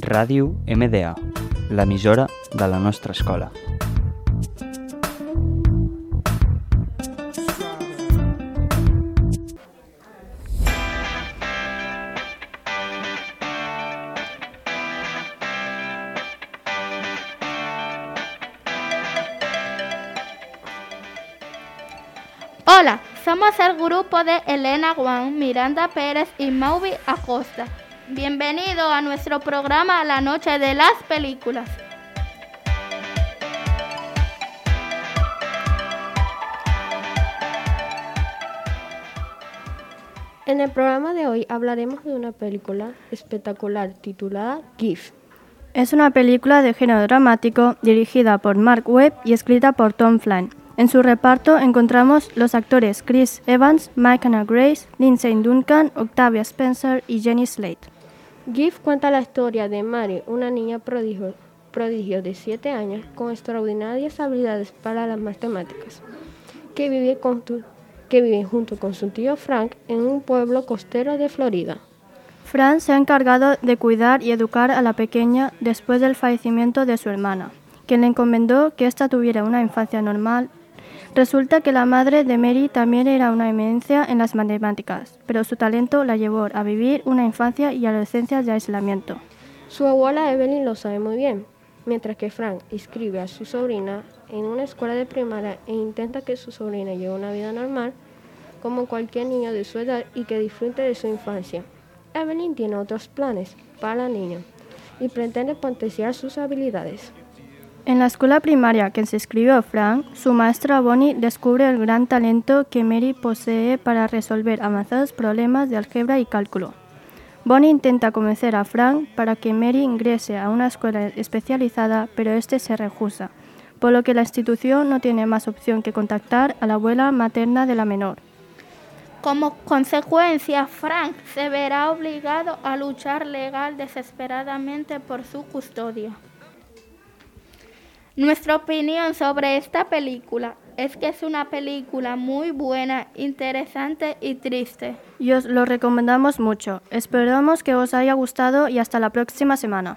Ràdio MDA, l'emissora de la nostra escola. Hola, somos el grupo de Elena Juan, Miranda Pérez y Mauvi Acosta. Bienvenido a nuestro programa La Noche de las Películas. En el programa de hoy hablaremos de una película espectacular titulada GIF. Es una película de género dramático dirigida por Mark Webb y escrita por Tom Flynn. En su reparto encontramos los actores Chris Evans, Michael Grace, Lindsay Duncan, Octavia Spencer y Jenny Slate. GIF cuenta la historia de Mary, una niña prodigio, de 7 años con extraordinarias habilidades para las matemáticas, que vive, junto con su tío Frank en un pueblo costero de Florida. Fran se ha encargado de cuidar y educar a la pequeña después del fallecimiento de su hermana, quien le encomendó que ésta tuviera una infancia normal. Resulta que la madre de Mary también era una eminencia en las matemáticas, pero su talento la llevó a vivir una infancia y adolescencia de aislamiento. Su abuela Evelyn lo sabe muy bien, mientras que Frank inscribe a su sobrina en una escuela de primaria e intenta que su sobrina lleve una vida normal como cualquier niño de su edad y que disfrute de su infancia. Evelyn tiene otros planes para la niña y pretende potenciar sus habilidades. En la escuela primaria que se inscribió Frank, su maestra Bonnie descubre el gran talento que Mary posee para resolver avanzados problemas de álgebra y cálculo. Bonnie intenta convencer a Frank para que Mary ingrese a una escuela especializada, pero este se rehúsa, por lo que la institución no tiene más opción que contactar a la abuela materna de la menor. Como consecuencia, Frank se verá obligado a luchar legal desesperadamente por su custodia. Nuestra opinión sobre esta película es que es una película muy buena, interesante y triste. Y os lo recomendamos mucho. Esperamos que os haya gustado y hasta la próxima semana.